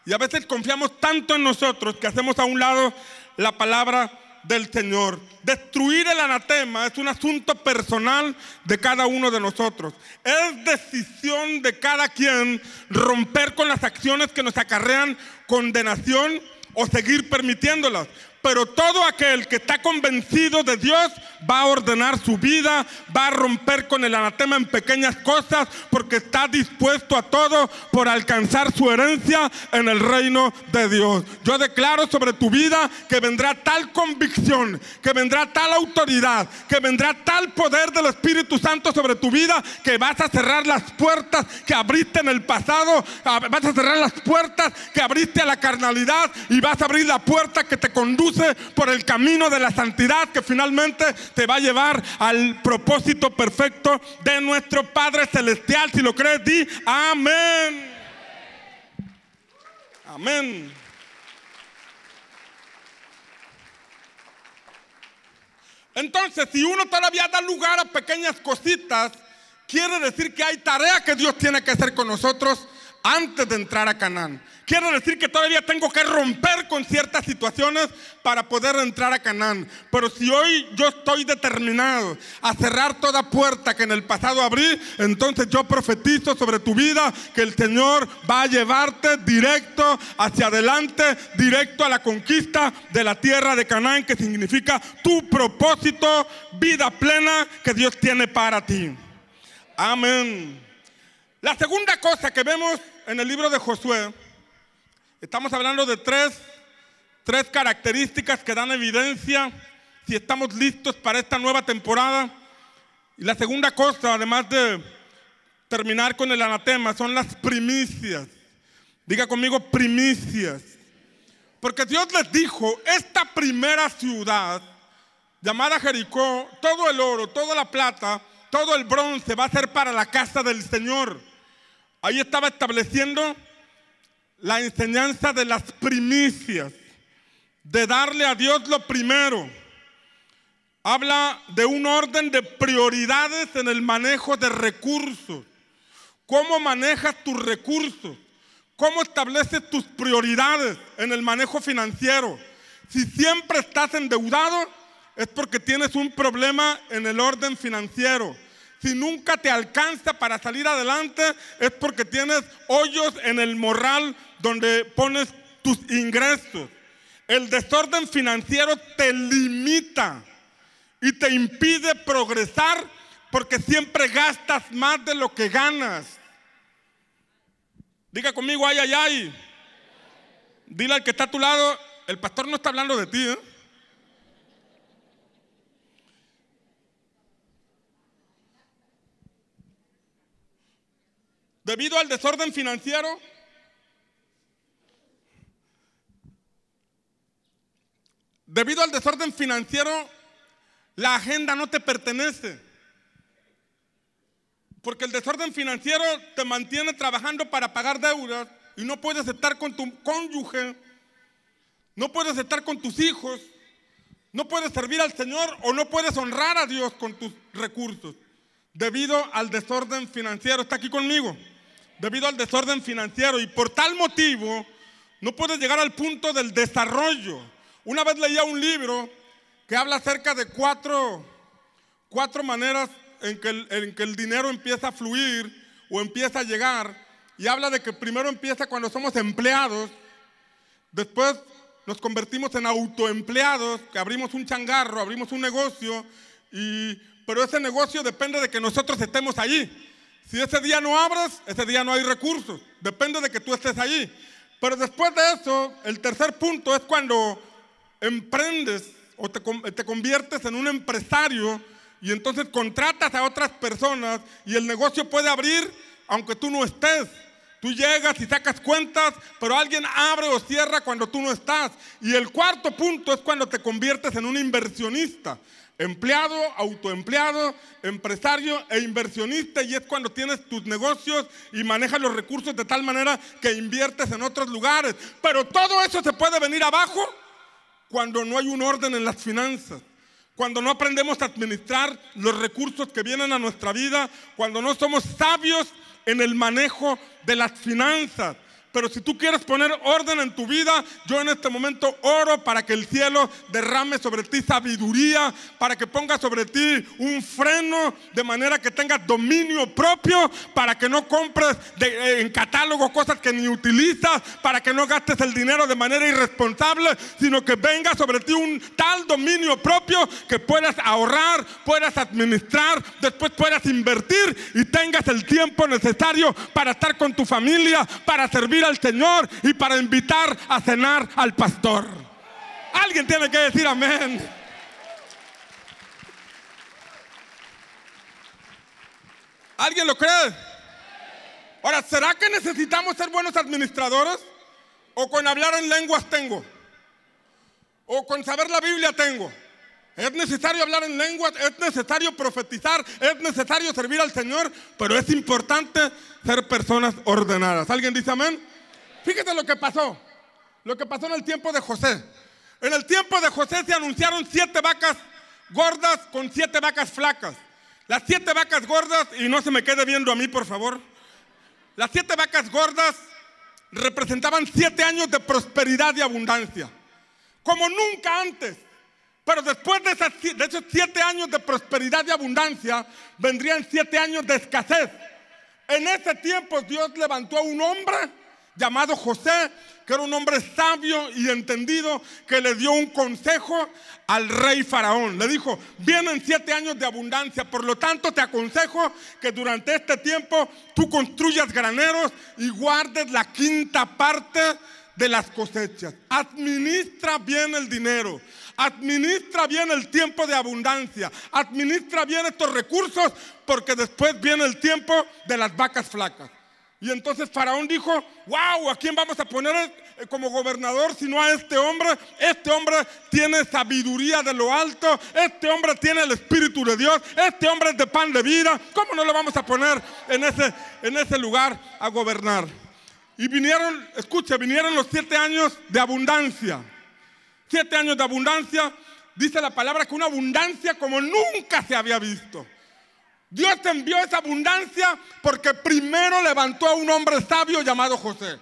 Y a veces confiamos tanto en nosotros que hacemos a un lado la palabra del Señor. Destruir el anatema es un asunto personal de cada uno de nosotros. Es decisión de cada quien romper con las acciones que nos acarrean condenación o seguir permitiéndolas. Pero todo aquel que está convencido de Dios va a ordenar su vida, va a romper con el anatema en pequeñas cosas, porque está dispuesto a todo por alcanzar su herencia en el reino de Dios. Yo declaro sobre tu vida que vendrá tal convicción, que vendrá tal autoridad, que vendrá tal poder del Espíritu Santo sobre tu vida, que vas a cerrar las puertas que abriste en el pasado, vas a cerrar las puertas que abriste a la carnalidad y vas a abrir la puerta que te conduce por el camino de la santidad que finalmente te va a llevar al propósito perfecto de nuestro Padre Celestial. Si lo crees, di amén. Amén. Entonces, si uno todavía da lugar a pequeñas cositas, quiere decir que hay tarea que Dios tiene que hacer con nosotros antes de entrar a Canaán. Quiero decir que todavía tengo que romper con ciertas situaciones para poder entrar a Canaán. Pero si hoy yo estoy determinado a cerrar toda puerta que en el pasado abrí, entonces yo profetizo sobre tu vida que el Señor va a llevarte directo hacia adelante, directo a la conquista de la tierra de Canaán, que significa tu propósito, vida plena que Dios tiene para ti. Amén. La segunda cosa que vemos en el libro de Josué Estamos hablando de tres, tres características que dan evidencia si estamos listos para esta nueva temporada. Y la segunda cosa, además de terminar con el anatema, son las primicias. Diga conmigo primicias. Porque Dios les dijo, esta primera ciudad, llamada Jericó, todo el oro, toda la plata, todo el bronce va a ser para la casa del Señor. Ahí estaba estableciendo la enseñanza de las primicias, de darle a Dios lo primero. Habla de un orden de prioridades en el manejo de recursos. ¿Cómo manejas tus recursos? ¿Cómo estableces tus prioridades en el manejo financiero? Si siempre estás endeudado, es porque tienes un problema en el orden financiero. Si nunca te alcanza para salir adelante, es porque tienes hoyos en el morral donde pones tus ingresos. El desorden financiero te limita y te impide progresar porque siempre gastas más de lo que ganas. Diga conmigo, ay, ay, ay. Dile al que está a tu lado, el pastor no está hablando de ti. ¿eh? Debido al desorden financiero, debido al desorden financiero, la agenda no te pertenece. Porque el desorden financiero te mantiene trabajando para pagar deudas y no puedes estar con tu cónyuge, no puedes estar con tus hijos, no puedes servir al Señor o no puedes honrar a Dios con tus recursos debido al desorden financiero. ¿Está aquí conmigo? debido al desorden financiero y por tal motivo no puedes llegar al punto del desarrollo. Una vez leía un libro que habla acerca de cuatro, cuatro maneras en que, el, en que el dinero empieza a fluir o empieza a llegar y habla de que primero empieza cuando somos empleados, después nos convertimos en autoempleados, que abrimos un changarro, abrimos un negocio, y, pero ese negocio depende de que nosotros estemos allí. Si ese día no abres, ese día no hay recursos. Depende de que tú estés allí. Pero después de eso, el tercer punto es cuando emprendes o te, te, conviertes en un empresario y entonces contratas a otras personas y el negocio puede abrir aunque tú no estés. Tú llegas y sacas cuentas, pero alguien abre o cierra cuando tú no estás. Y el cuarto punto es cuando te conviertes en un inversionista. Empleado, autoempleado, empresario e inversionista y es cuando tienes tus negocios y manejas los recursos de tal manera que inviertes en otros lugares. Pero todo eso se puede venir abajo cuando no hay un orden en las finanzas. Cuando no aprendemos a administrar los recursos que vienen a nuestra vida, cuando no somos sabios en el manejo de las finanzas. Pero si tú quieres poner orden en tu vida, yo en este momento oro para que el cielo derrame sobre ti sabiduría, para que ponga sobre ti un freno de manera que tengas dominio propio, para que no compres eh, en catálogo cosas que ni utilizas, para que no gastes el dinero de manera irresponsable, sino que venga sobre ti un tal dominio propio que puedas ahorrar, puedas administrar, después puedas invertir y tengas el tiempo necesario para estar con tu familia, para servir al Señor y para invitar a cenar al pastor. Alguien tiene que decir amén. ¿Alguien lo cree? Ahora, ¿será que necesitamos ser buenos administradores? ¿O con hablar en lenguas tengo? ¿O con saber la Biblia tengo? Es necesario hablar en lenguas, es necesario profetizar, es necesario servir al Señor, pero es importante ser personas ordenadas. ¿Alguien dice amén? Fíjate lo que pasó. Lo que pasó en el tiempo de José. En el tiempo de José se anunciaron siete vacas gordas con siete vacas flacas. Las siete vacas gordas, y no se me quede viendo a mí, por favor. Las siete vacas gordas representaban siete años de prosperidad y abundancia. Como nunca antes. Pero después de, de esos siete años de prosperidad y abundancia, vendrían siete años de escasez. En ese tiempo Dios levantó a un hombre llamado José, que era un hombre sabio y entendido, que le dio un consejo al rey faraón. Le dijo, vienen siete años de abundancia, por lo tanto te aconsejo que durante este tiempo tú construyas graneros y guardes la quinta parte de las cosechas. Administra bien el dinero. Administra bien el tiempo de abundancia. Administra bien estos recursos porque después viene el tiempo de las vacas flacas. Y entonces Faraón dijo, wow, ¿a quién vamos a poner eh, como gobernador, sino a este hombre. Este hombre tiene sabiduría de lo alto. Este hombre tiene el Espíritu de Dios. Este hombre es de pan de vida. ¿Cómo no lo vamos a poner en ese, en ese lugar a gobernar? Y vinieron, escucha, vinieron los siete años de abundancia. Siete años de abundancia. Dice la palabra que una abundancia como nunca se había visto. Dios te envió esa abundancia porque primero levantó a un hombre sabio llamado José.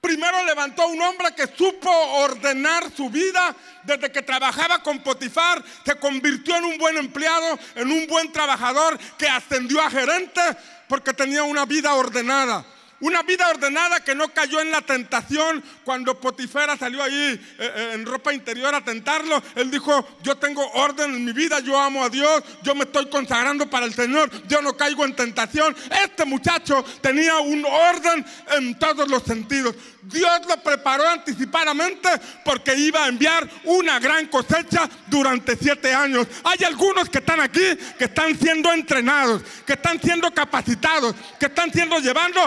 Primero levantó a un hombre que supo ordenar su vida desde que trabajaba con Potifar, se convirtió en un buen empleado, en un buen trabajador que ascendió a gerente porque tenía una vida ordenada. Una vida ordenada que no cayó en la tentación cuando Potifera salió ahí eh, eh, en ropa interior a tentarlo. Él dijo, yo tengo orden en mi vida, yo amo a Dios, yo me estoy consagrando para el Señor, yo no caigo en tentación. Este muchacho tenía un orden en todos los sentidos. Dios lo preparó anticipadamente porque iba a enviar una gran cosecha durante siete años. Hay algunos que están aquí que están siendo entrenados, que están siendo capacitados, que están siendo llevando,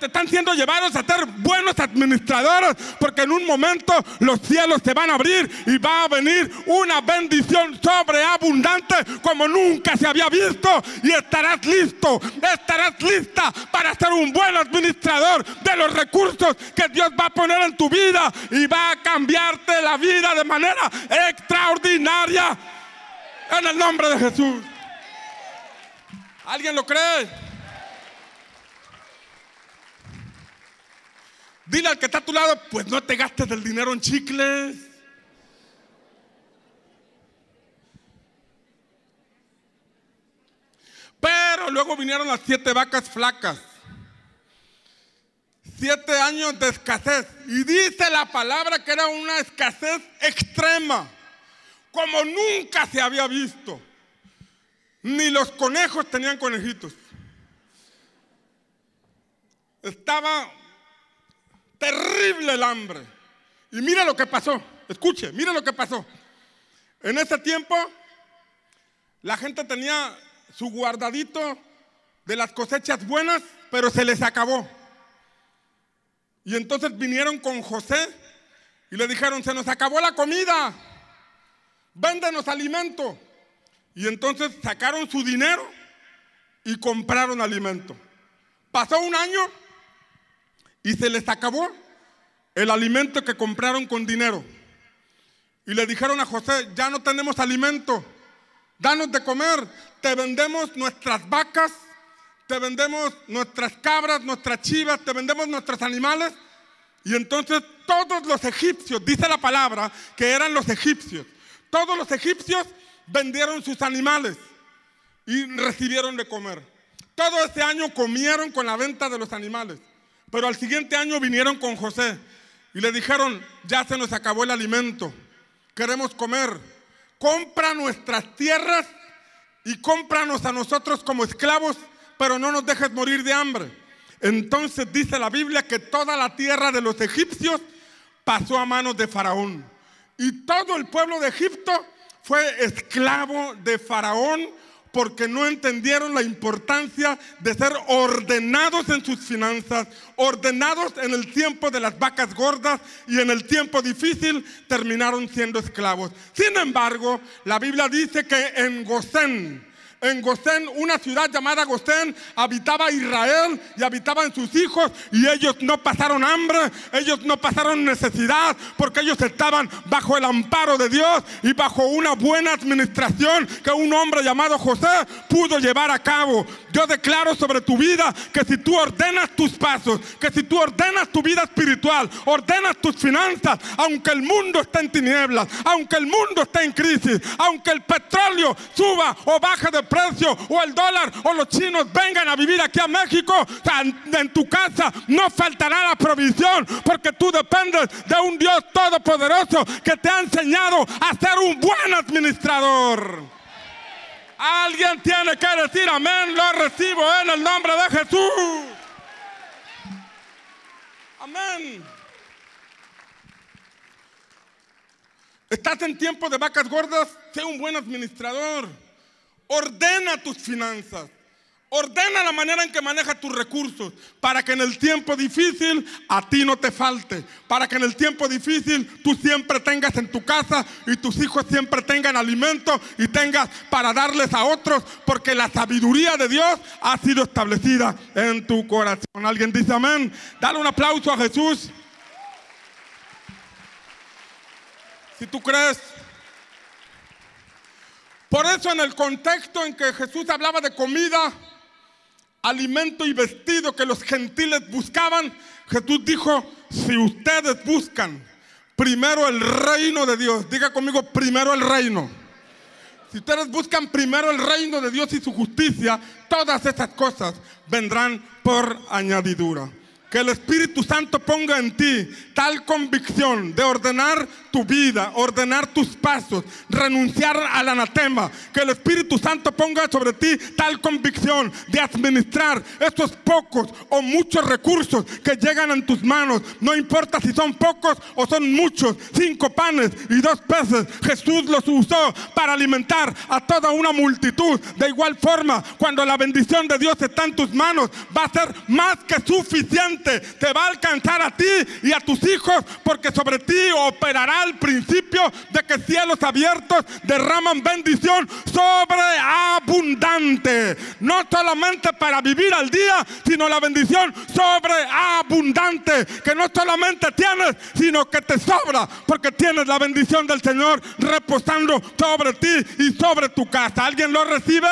están siendo llevados a ser buenos administradores, porque en un momento los cielos se van a abrir y va a venir una bendición sobreabundante como nunca se había visto y estarás listo, estarás lista para ser un buen administrador de los recursos que Dios va a poner en tu vida y va a cambiarte la vida de manera extraordinaria en el nombre de Jesús. ¿Alguien lo cree? Dile al que está a tu lado, pues no te gastes el dinero en chicles. Pero luego vinieron las siete vacas flacas. Siete años de escasez. Y dice la palabra que era una escasez extrema, como nunca se había visto. Ni los conejos tenían conejitos. Estaba terrible el hambre. Y mire lo que pasó. Escuche, mire lo que pasó. En ese tiempo, la gente tenía su guardadito de las cosechas buenas, pero se les acabó. Y entonces vinieron con José y le dijeron, se nos acabó la comida, véndenos alimento. Y entonces sacaron su dinero y compraron alimento. Pasó un año y se les acabó el alimento que compraron con dinero. Y le dijeron a José, ya no tenemos alimento, danos de comer, te vendemos nuestras vacas, te vendemos nuestras cabras, nuestras chivas, te vendemos nuestros animales. Y entonces todos los egipcios, dice la palabra, que eran los egipcios, todos los egipcios vendieron sus animales y recibieron de comer. Todo ese año comieron con la venta de los animales. Pero al siguiente año vinieron con José y le dijeron, ya se nos acabó el alimento, queremos comer, compra nuestras tierras y cómpranos a nosotros como esclavos, pero no nos dejes morir de hambre. Entonces dice la Biblia que toda la tierra de los egipcios pasó a manos de Faraón. Y todo el pueblo de Egipto fue esclavo de Faraón porque no entendieron la importancia de ser ordenados en sus finanzas, ordenados en el tiempo de las vacas gordas y en el tiempo difícil terminaron siendo esclavos. Sin embargo, la Biblia dice que en Gosén, en Gosén, una ciudad llamada Gosén, habitaba Israel y habitaban sus hijos y ellos no pasaron hambre, ellos no pasaron necesidad porque ellos estaban bajo el amparo de Dios y bajo una buena administración que un hombre llamado José pudo llevar a cabo. Yo declaro sobre tu vida que si tú ordenas tus pasos, que si tú ordenas tu vida espiritual, ordenas tus finanzas, aunque el mundo esté en tinieblas, aunque el mundo esté en crisis, aunque el petróleo suba o baje de precio o el dólar o los chinos vengan a vivir aquí a México, en tu casa no faltará la provisión porque tú dependes de un Dios todopoderoso que te ha enseñado a ser un buen administrador. Alguien tiene que decir amén, lo recibo en el nombre de Jesús. Amén. Estás en tiempo de vacas gordas, sé un buen administrador. Ordena tus finanzas. Ordena la manera en que manejas tus recursos para que en el tiempo difícil a ti no te falte, para que en el tiempo difícil tú siempre tengas en tu casa y tus hijos siempre tengan alimento y tengas para darles a otros, porque la sabiduría de Dios ha sido establecida en tu corazón. ¿Alguien dice amén? Dale un aplauso a Jesús. Si tú crees por eso en el contexto en que Jesús hablaba de comida, alimento y vestido que los gentiles buscaban, Jesús dijo, si ustedes buscan primero el reino de Dios, diga conmigo primero el reino. Si ustedes buscan primero el reino de Dios y su justicia, todas esas cosas vendrán por añadidura. Que el Espíritu Santo ponga en ti tal convicción de ordenar tu vida, ordenar tus pasos, renunciar al anatema. Que el Espíritu Santo ponga sobre ti tal convicción de administrar estos pocos o muchos recursos que llegan en tus manos. No importa si son pocos o son muchos, cinco panes y dos peces. Jesús los usó para alimentar a toda una multitud. De igual forma, cuando la bendición de Dios está en tus manos, va a ser más que suficiente te va a alcanzar a ti y a tus hijos, porque sobre ti operará el principio de que cielos abiertos derraman bendición sobreabundante. No solamente para vivir al día, sino la bendición sobreabundante, que no solamente tienes, sino que te sobra, porque tienes la bendición del Señor reposando sobre ti y sobre tu casa. ¿Alguien lo recibe?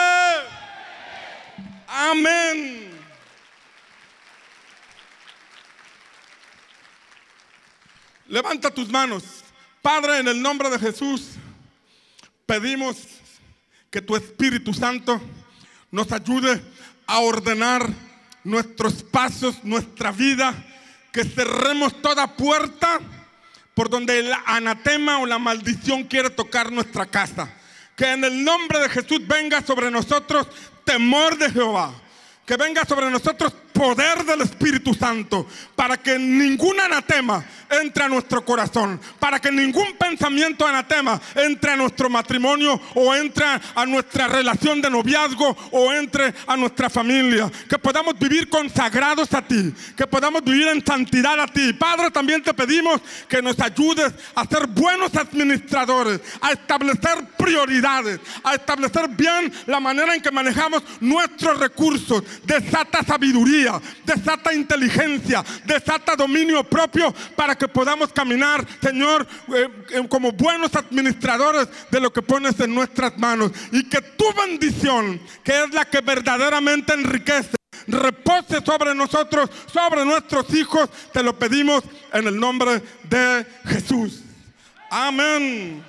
Amén. Levanta tus manos. Padre, en el nombre de Jesús, pedimos que tu Espíritu Santo nos ayude a ordenar nuestros pasos, nuestra vida, que cerremos toda puerta por donde el anatema o la maldición quiere tocar nuestra casa. Que en el nombre de Jesús venga sobre nosotros temor de Jehová. Que venga sobre nosotros poder del Espíritu Santo para que ningún anatema entre a nuestro corazón, para que ningún pensamiento anatema entre a nuestro matrimonio o entre a nuestra relación de noviazgo o entre a nuestra familia, que podamos vivir consagrados a ti, que podamos vivir en santidad a ti. Padre, también te pedimos que nos ayudes a ser buenos administradores, a establecer prioridades, a establecer bien la manera en que manejamos nuestros recursos. Desata sabiduría desata inteligencia, desata dominio propio para que podamos caminar, Señor, eh, eh, como buenos administradores de lo que pones en nuestras manos. Y que tu bendición, que es la que verdaderamente enriquece, repose sobre nosotros, sobre nuestros hijos. Te lo pedimos en el nombre de Jesús. Amén.